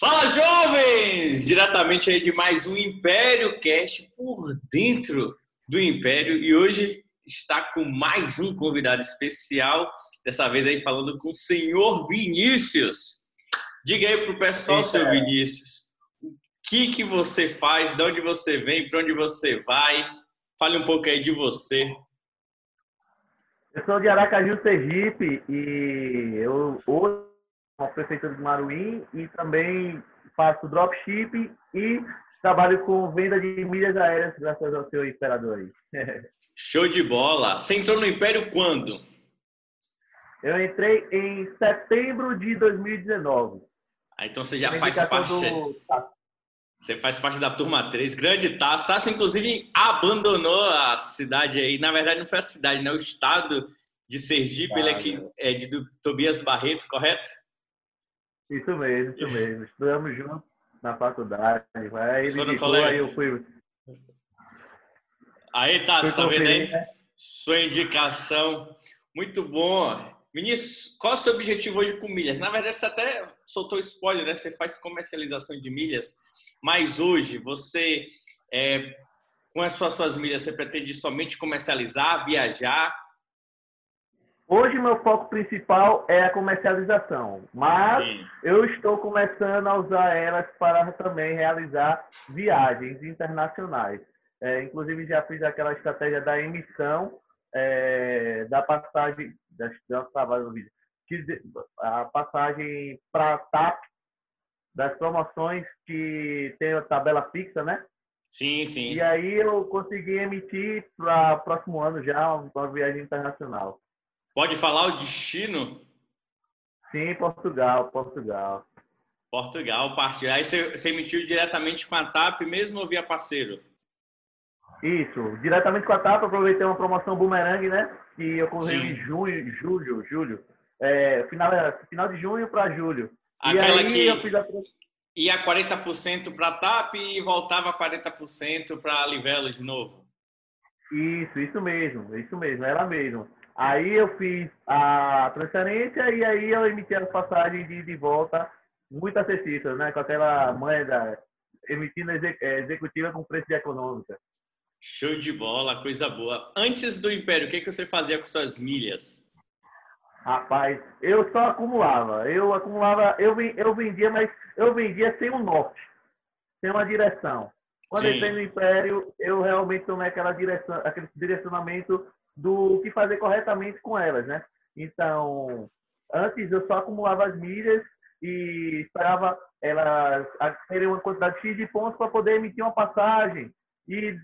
Fala, jovens! Diretamente aí de mais um Império Cast por dentro do Império e hoje está com mais um convidado especial, dessa vez aí falando com o senhor Vinícius. Diga aí pro pessoal, Eita. seu Vinícius, o que que você faz, de onde você vem, para onde você vai? Fale um pouco aí de você. Eu sou de Aracaju, Sergipe e eu hoje com a Prefeitura de Maruim e também faço dropship e trabalho com venda de milhas aéreas, graças ao seu imperador aí. Show de bola! Você entrou no Império quando? Eu entrei em setembro de 2019. Ah, então você já faz parte. Do... Você faz parte da turma 3, grande Tasso. Tasso, inclusive, abandonou a cidade aí. Na verdade, não foi a cidade, né? O estado de Sergipe, ah, ele é, aqui, é de Tobias Barreto, correto? Isso mesmo, isso mesmo. Estudamos juntos na faculdade. Aí ele indicou, aí eu fui. Aí tá, você tá vendo aí? Né? Sua indicação. Muito bom. Vinícius, qual é o seu objetivo hoje com milhas? Na verdade, você até soltou spoiler, né? Você faz comercialização de milhas, mas hoje você, é, com as suas, suas milhas, você pretende somente comercializar, viajar Hoje meu foco principal é a comercialização, mas Sim. eu estou começando a usar elas para também realizar viagens internacionais. É, inclusive já fiz aquela estratégia da emissão é, da passagem, da, no vídeo, a passagem para TAP das promoções que tem a tabela fixa, né? Sim, sim. E aí eu consegui emitir para o próximo ano já uma viagem internacional. Pode falar o destino? Sim, Portugal, Portugal. Portugal, parte. Aí você, você emitiu diretamente com a TAP mesmo ou via parceiro? Isso, diretamente com a TAP, aproveitei uma promoção boomerang, né? Que ocorreu em junho, julho, julho. É, final, final de junho para julho. Aquela que eu fiz a... ia 40% para a TAP e voltava 40% para a Livelo de novo. Isso, isso mesmo, isso mesmo, ela mesmo. Aí eu fiz a transferência e aí eu emiti as passagens de, de volta muito acessíveis, né? Com aquela moeda emitindo é, executiva com preço de econômica. Show de bola, coisa boa. Antes do Império, o que, que você fazia com suas milhas? Rapaz, eu só acumulava. Eu acumulava, eu, eu vendia, mas eu vendia sem um norte, sem uma direção. Quando Sim. entrei no Império, eu realmente tomei aquela direção, aquele direcionamento do que fazer corretamente com elas, né? Então, antes eu só acumulava as milhas e esperava elas terem uma quantidade X de pontos para poder emitir uma passagem e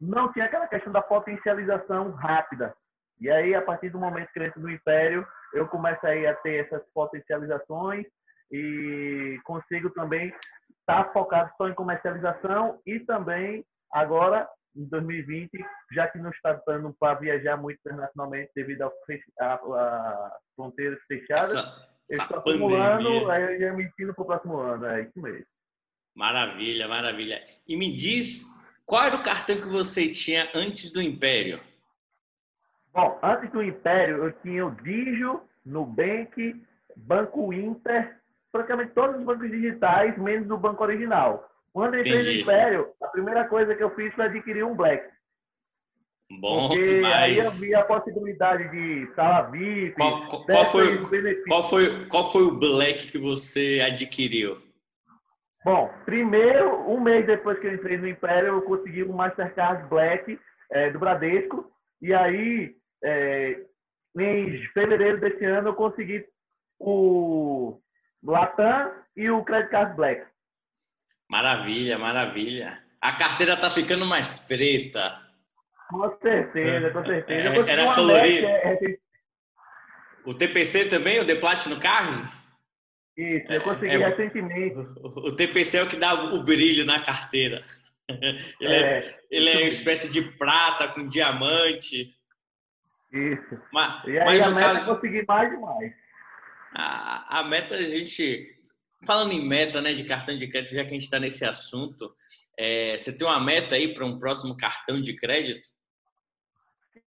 não tinha aquela questão da potencialização rápida. E aí, a partir do momento que eu entro no Império, eu começo aí a ter essas potencializações e consigo também estar tá focado só em comercialização e também agora em 2020, já que não está dando para viajar muito internacionalmente devido às fronteiras fechadas, essa, essa acumulando, aí eu ia emitindo para o próximo ano, é isso mesmo. Maravilha, maravilha. E me diz, qual era o cartão que você tinha antes do Império? Bom, antes do Império, eu tinha o Digio, Nubank, Banco Inter, praticamente todos os bancos digitais, menos o banco original. Quando eu entrei Entendi. no Império, a primeira coisa que eu fiz foi adquirir um Black. Bom Porque demais. aí havia a possibilidade de sala VIP. Qual, qual, qual foi, qual, foi, qual foi o Black que você adquiriu? Bom, primeiro, um mês depois que eu entrei no Império, eu consegui um Mastercard Black é, do Bradesco. E aí, é, em fevereiro desse ano, eu consegui o Latam e o Credit Card Black. Maravilha, maravilha. A carteira tá ficando mais preta. Com certeza, com certeza. É, era colorido. É, é... O TPC também, o The Platinum Card? Isso, eu consegui é, recentemente. O, o, TPC é o que dá o brilho na carteira. Ele é, é ele é uma espécie de prata com diamante. Isso. Mas, e aí mas a meta caso, é conseguir mais e mais. A, a meta a gente Falando em meta, né, de cartão de crédito, já que a gente está nesse assunto, é, você tem uma meta aí para um próximo cartão de crédito?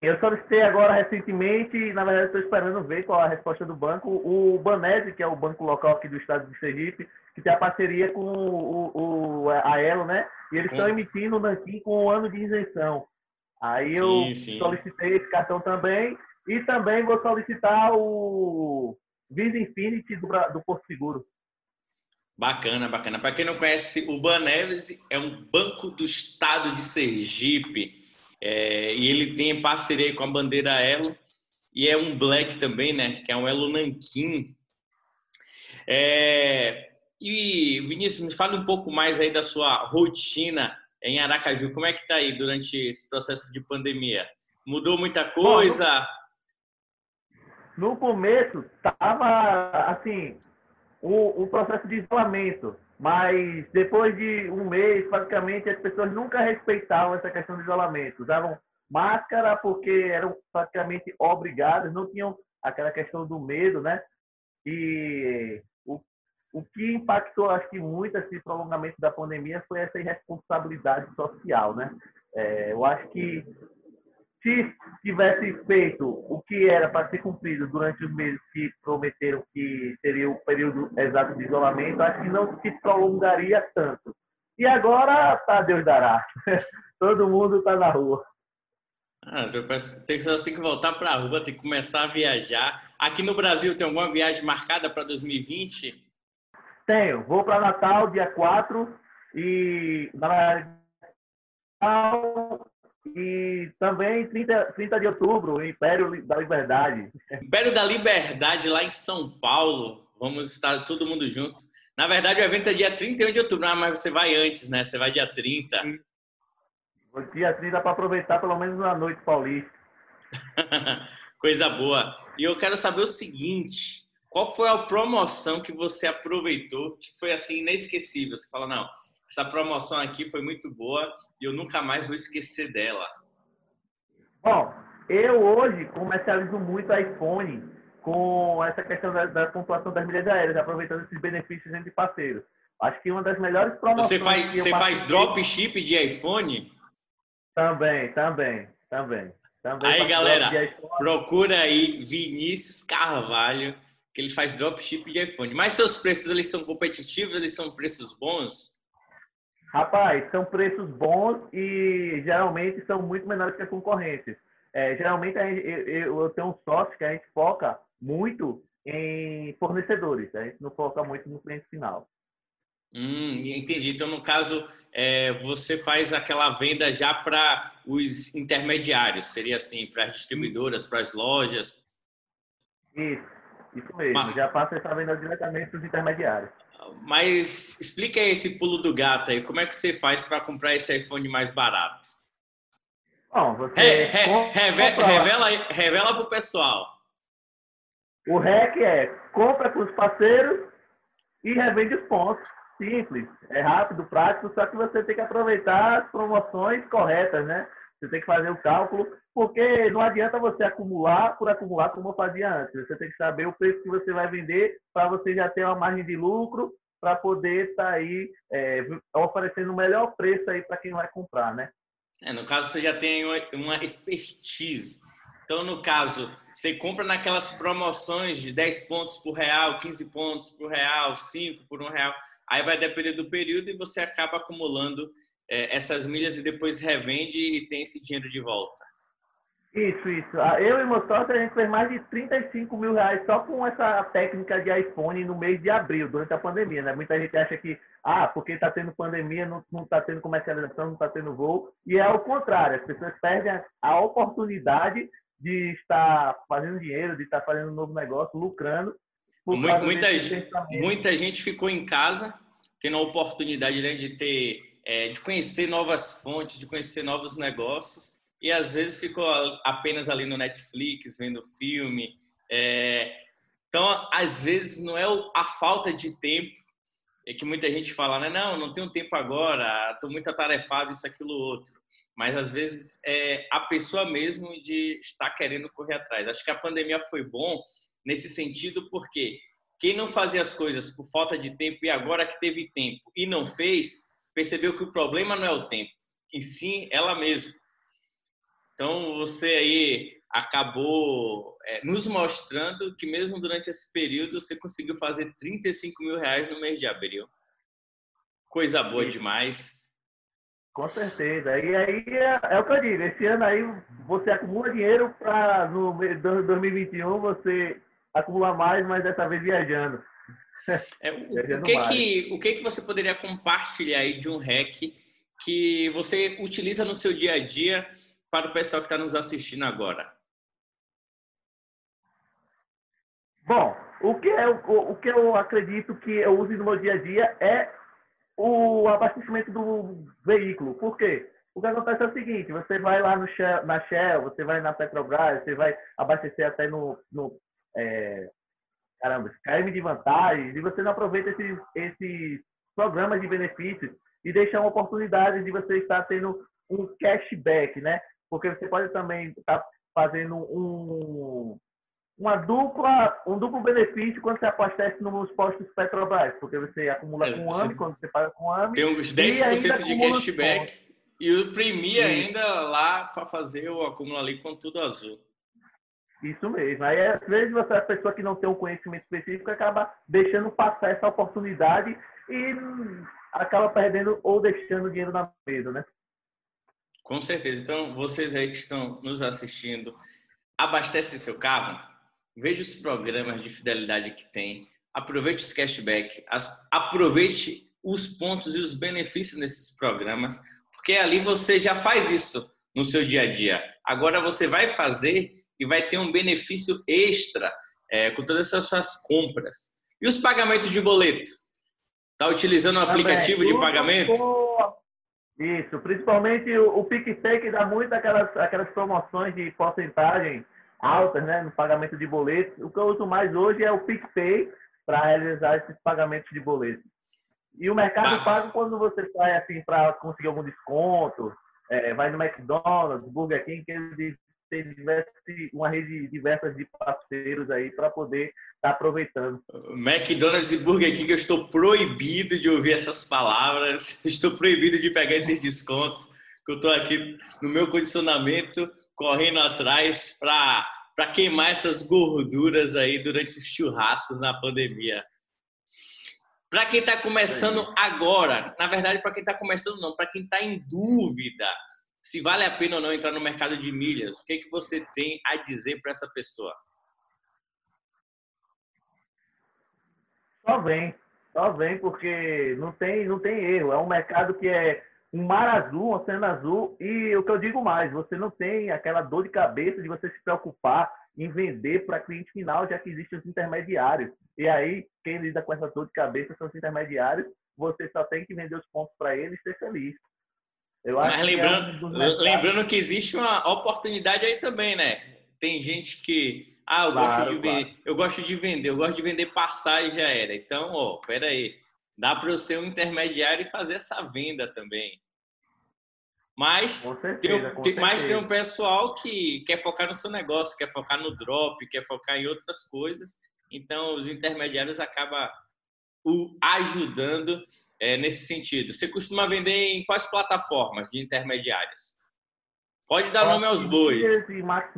Eu solicitei agora recentemente, na verdade estou esperando ver qual é a resposta do banco. O Banese, que é o banco local aqui do estado de Sergipe, que tem a parceria com o, o a Elo, né? E eles estão emitindo o Nankin com um ano de isenção. Aí sim, eu sim. solicitei esse cartão também e também vou solicitar o Visa Infinity do, do Porto Seguro. Bacana, bacana. Para quem não conhece, o Baneves é um banco do estado de Sergipe. É, e ele tem parceria com a bandeira Elo. E é um Black também, né? Que é um Elo Nankin. É, e, Vinícius, me fala um pouco mais aí da sua rotina em Aracaju. Como é que tá aí durante esse processo de pandemia? Mudou muita coisa? Bom, no começo, tava assim, o, o processo de isolamento. Mas depois de um mês, praticamente, as pessoas nunca respeitavam essa questão de isolamento. Usavam máscara porque eram praticamente obrigadas, não tinham aquela questão do medo, né? E o, o que impactou, acho que muito esse prolongamento da pandemia foi essa irresponsabilidade social, né? É, eu acho que se tivesse feito o que era para ser cumprido durante os meses que prometeram que seria o período exato de isolamento, acho que não se prolongaria tanto. E agora, tá, Deus dará. Todo mundo está na rua. Ah, tem, tem que voltar para a rua, tem que começar a viajar. Aqui no Brasil, tem alguma viagem marcada para 2020? Tenho. Vou para Natal, dia 4, e Natal e também 30, 30 de outubro, o Império da Liberdade. Império da Liberdade lá em São Paulo. Vamos estar todo mundo junto. Na verdade, o evento é dia 31 de outubro, mas você vai antes, né? Você vai dia 30. O dia 30 para aproveitar pelo menos na noite paulista. Coisa boa. E eu quero saber o seguinte: qual foi a promoção que você aproveitou que foi assim inesquecível? Você fala, não, essa promoção aqui foi muito boa e eu nunca mais vou esquecer dela. Bom, eu hoje comercializo muito iPhone com essa questão da, da pontuação das milhas aéreas, aproveitando esses benefícios entre parceiros. Acho que uma das melhores promoções. Você faz, você faz drop ship de iPhone? Também, também, também. também aí, galera, procura aí Vinícius Carvalho, que ele faz drop ship de iPhone. Mas seus preços eles são competitivos, eles são preços bons? Rapaz, são preços bons e geralmente são muito menores que a concorrência. É, geralmente eu, eu tenho um sócio que a gente foca muito em fornecedores, a gente não foca muito no cliente final. Hum, entendi. Então, no caso, é, você faz aquela venda já para os intermediários, seria assim, para as distribuidoras, para as lojas? Isso, isso mesmo. Mas... Já passa essa venda diretamente para os intermediários. Mas explica aí esse pulo do gato aí. Como é que você faz para comprar esse iPhone mais barato? Bom, você re, revela, revela para o pessoal. O REC é compra com os parceiros e revende os pontos. Simples, é rápido, prático, só que você tem que aproveitar as promoções corretas, né? Você tem que fazer o cálculo, porque não adianta você acumular por acumular como eu fazia antes. Você tem que saber o preço que você vai vender para você já ter uma margem de lucro para poder estar tá aí é, oferecendo o melhor preço aí para quem vai comprar, né? É, no caso, você já tem uma expertise. Então, no caso, você compra naquelas promoções de 10 pontos por real, 15 pontos por real, 5 por um real. Aí vai depender do período e você acaba acumulando é, essas milhas e depois revende e tem esse dinheiro de volta. Isso, isso. Ah, eu e meu sócio, a gente fez mais de 35 mil reais só com essa técnica de iPhone no mês de abril, durante a pandemia, né? Muita gente acha que, ah, porque está tendo pandemia, não está tendo comercialização, não está tendo voo. E é o contrário, as pessoas perdem a oportunidade de estar fazendo dinheiro, de estar fazendo um novo negócio, lucrando. Muita, muita gente ficou em casa, tendo a oportunidade né, de ter é, de conhecer novas fontes, de conhecer novos negócios e às vezes ficou apenas ali no Netflix vendo filme. É, então, às vezes não é a falta de tempo é que muita gente fala, né? Não, não tenho tempo agora, estou muito atarefado, isso, aquilo, outro. Mas às vezes é a pessoa mesmo de estar querendo correr atrás. Acho que a pandemia foi bom nesse sentido porque quem não fazia as coisas por falta de tempo e agora que teve tempo e não fez, percebeu que o problema não é o tempo, e sim ela mesma. Então você aí acabou é, nos mostrando que mesmo durante esse período você conseguiu fazer 35 mil reais no mês de abril. Coisa boa demais. Com certeza. E aí é, é, o que eu digo, esse ano aí você acumula dinheiro para no 2021 você acumular mais, mas dessa vez viajando. É, o, que que, o que que você poderia compartilhar aí de um hack que você utiliza no seu dia a dia para o pessoal que está nos assistindo agora? Bom, o que, é, o, o que eu acredito que eu uso no meu dia a dia é o abastecimento do veículo. Por quê? O que acontece é o seguinte, você vai lá no Shell, na Shell, você vai na Petrobras, você vai abastecer até no, no é, caramba, KM de vantagens, e você não aproveita esses, esses programas de benefícios e deixa uma oportunidade de você estar tendo um cashback, né? Porque você pode também estar fazendo um, uma dupla, um duplo benefício quando você abastece nos postos Petrobras, porque você acumula é, com o AMI, quando você paga com o AMI. Tem uns 10% de cashback e o premia ainda lá para fazer o acúmulo ali com tudo azul. Isso mesmo. Aí, às vezes, você é a pessoa que não tem um conhecimento específico acaba deixando passar essa oportunidade e acaba perdendo ou deixando dinheiro na mesa, né? Com certeza. Então, vocês aí que estão nos assistindo, abastecem seu carro, veja os programas de fidelidade que tem, aproveite os cashback, aproveite os pontos e os benefícios nesses programas, porque ali você já faz isso no seu dia a dia. Agora você vai fazer e vai ter um benefício extra é, com todas essas suas compras. E os pagamentos de boleto? Está utilizando o um aplicativo de pagamento? Isso, principalmente o, o PicPay que dá muito aquelas, aquelas promoções de porcentagem altas né, no pagamento de boletos. O que eu uso mais hoje é o PicPay para realizar esses pagamentos de boletos. E o Mercado ah. Pago, quando você sai assim para conseguir algum desconto, é, vai no McDonald's, Burger King, que eles tem uma rede diversa de parceiros aí para poder estar tá aproveitando. McDonald's e Burger King, eu estou proibido de ouvir essas palavras, estou proibido de pegar esses descontos, que eu estou aqui no meu condicionamento, correndo atrás para queimar essas gorduras aí durante os churrascos na pandemia. Para quem está começando agora, na verdade, para quem está começando não, para quem está em dúvida, se vale a pena ou não entrar no mercado de milhas. O que, é que você tem a dizer para essa pessoa? Só vem, só vem, porque não tem, não tem erro. É um mercado que é um mar azul, um oceano azul, e o que eu digo mais, você não tem aquela dor de cabeça de você se preocupar em vender para cliente final, já que existem os intermediários. E aí, quem lida com essa dor de cabeça são os intermediários, você só tem que vender os pontos para eles e ser feliz. Mas lembrando, é um lembrando que existe uma oportunidade aí também, né? Tem gente que, ah, eu, claro, gosto de claro. vender, eu gosto de vender, eu gosto de vender passagem era. Então, ó, pera aí, dá para eu ser um intermediário e fazer essa venda também. Mas, certeza, tem, tem mas tem um pessoal que quer focar no seu negócio, quer focar no drop, quer focar em outras coisas. Então, os intermediários acabam o ajudando é, nesse sentido. Você costuma vender em quais plataformas de intermediários? Pode dar Hot nome aos bois. E Max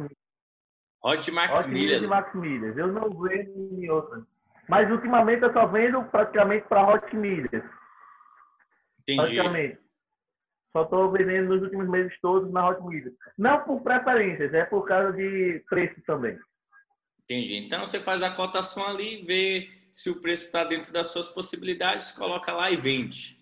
Hot Max Hot Milhas. e Max Milhas. Eu não vendo em outras. Mas ultimamente eu só vendo praticamente para Hot Milhas. Entendi. Praticamente. Só estou vendendo nos últimos meses todos na Hot Milhas. Não por preferências, é por causa de preço também. Entendi. Então você faz a cotação ali, vê se o preço está dentro das suas possibilidades, coloca lá e vende.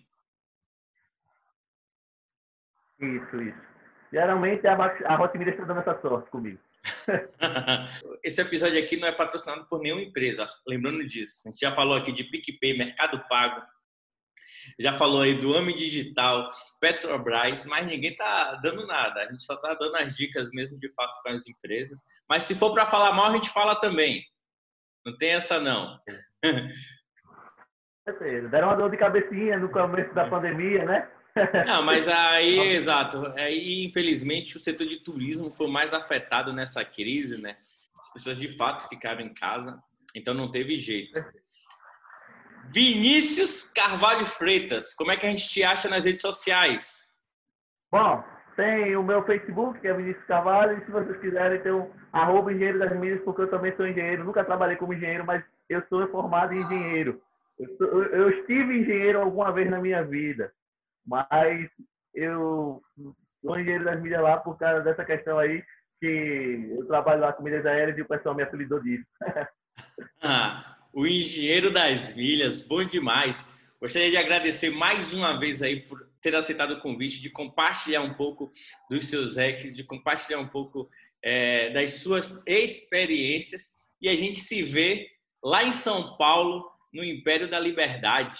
Isso, isso. Geralmente a, a Hotmilha está dando essa sorte comigo. Esse episódio aqui não é patrocinado por nenhuma empresa, lembrando disso. A gente já falou aqui de PicPay, Mercado Pago, já falou aí do AMI Digital, Petrobras, mas ninguém tá dando nada. A gente só tá dando as dicas mesmo de fato com as empresas. Mas se for para falar mal, a gente fala também. Não tem essa não. Deram uma dor de cabecinha no começo da pandemia, né? Não, mas aí, exato. Aí, infelizmente, o setor de turismo foi mais afetado nessa crise, né? As pessoas de fato ficaram em casa, então não teve jeito. Vinícius Carvalho Freitas, como é que a gente te acha nas redes sociais? Bom, tem o meu Facebook, que é Vinícius Carvalho, e se vocês quiserem, tem o arroba engenheiro das milhas, porque eu também sou engenheiro. Nunca trabalhei como engenheiro, mas eu sou formado em engenheiro. Eu, sou, eu estive engenheiro alguma vez na minha vida, mas eu sou engenheiro das milhas lá por causa dessa questão aí, que eu trabalho lá com milhas aéreas e o pessoal me apelidou disso. ah, o engenheiro das milhas, bom demais. Gostaria de agradecer mais uma vez aí por ter aceitado o convite, de compartilhar um pouco dos seus hacks, de compartilhar um pouco é, das suas experiências. E a gente se vê lá em São Paulo, no Império da Liberdade.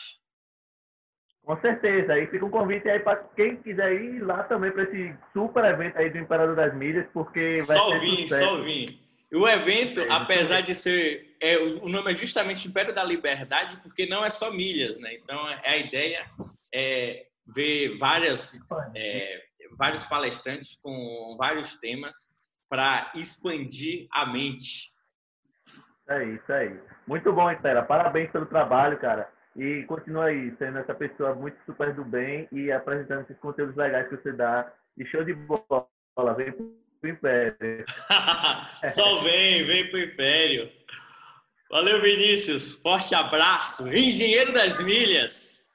Com certeza. Aí fica um convite aí para quem quiser ir lá também para esse super evento aí do Imperador das Milhas, porque vai só ser vim, só vim. O evento, é, apesar de ser, é, o nome é justamente Império da Liberdade, porque não é só milhas, né? Então a ideia é ver várias, é, vários palestrantes com vários temas para expandir a mente. É isso aí. Muito bom, Estela. Parabéns pelo trabalho, cara. E continua aí sendo essa pessoa muito super do bem e apresentando esses conteúdos legais que você dá. E show de bola. Vem pro Império. Só vem, vem pro Império. Valeu, Vinícius. Forte abraço. Engenheiro das milhas.